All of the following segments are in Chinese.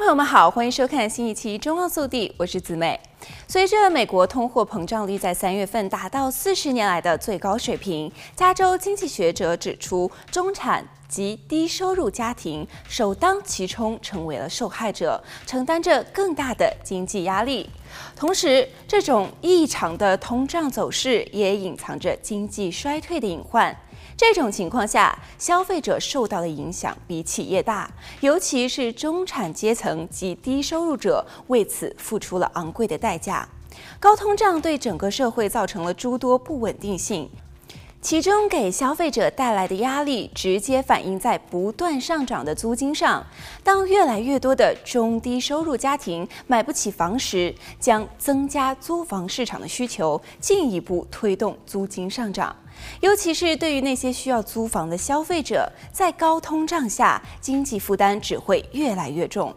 朋友们好，欢迎收看新一期《中澳速递》，我是姊妹。随着美国通货膨胀率在三月份达到四十年来的最高水平，加州经济学者指出，中产及低收入家庭首当其冲成为了受害者，承担着更大的经济压力。同时，这种异常的通胀走势也隐藏着经济衰退的隐患。这种情况下，消费者受到的影响比企业大，尤其是中产阶层及低收入者为此付出了昂贵的代价。高通胀对整个社会造成了诸多不稳定性。其中给消费者带来的压力，直接反映在不断上涨的租金上。当越来越多的中低收入家庭买不起房时，将增加租房市场的需求，进一步推动租金上涨。尤其是对于那些需要租房的消费者，在高通胀下，经济负担只会越来越重。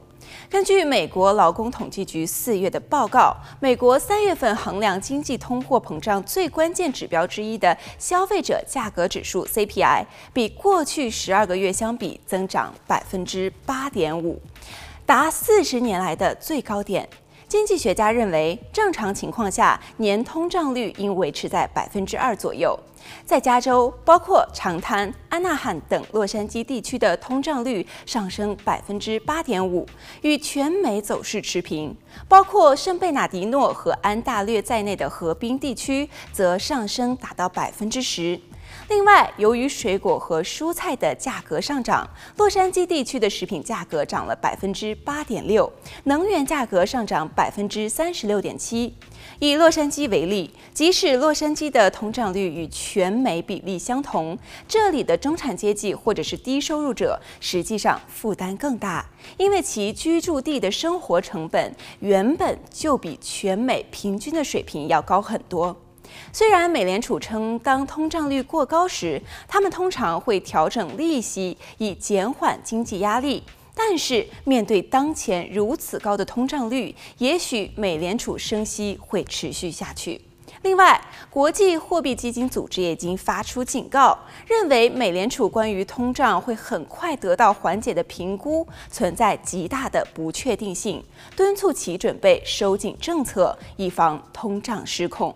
根据美国劳工统计局四月的报告，美国三月份衡量经济通货膨胀最关键指标之一的消费者价格指数 CPI，比过去十二个月相比增长百分之八点五，达四十年来的最高点。经济学家认为，正常情况下，年通胀率应维持在百分之二左右。在加州，包括长滩、安纳罕等洛杉矶地区的通胀率上升百分之八点五，与全美走势持平。包括圣贝纳迪诺和安大略在内的河滨地区则上升达到百分之十。另外，由于水果和蔬菜的价格上涨，洛杉矶地区的食品价格涨了百分之八点六，能源价格上涨百分之三十六点七。以洛杉矶为例，即使洛杉矶的通胀率与全美比例相同，这里的中产阶级或者是低收入者实际上负担更大，因为其居住地的生活成本原本就比全美平均的水平要高很多。虽然美联储称，当通胀率过高时，他们通常会调整利息以减缓经济压力，但是面对当前如此高的通胀率，也许美联储升息会持续下去。另外，国际货币基金组织也已经发出警告，认为美联储关于通胀会很快得到缓解的评估存在极大的不确定性，敦促其准备收紧政策，以防通胀失控。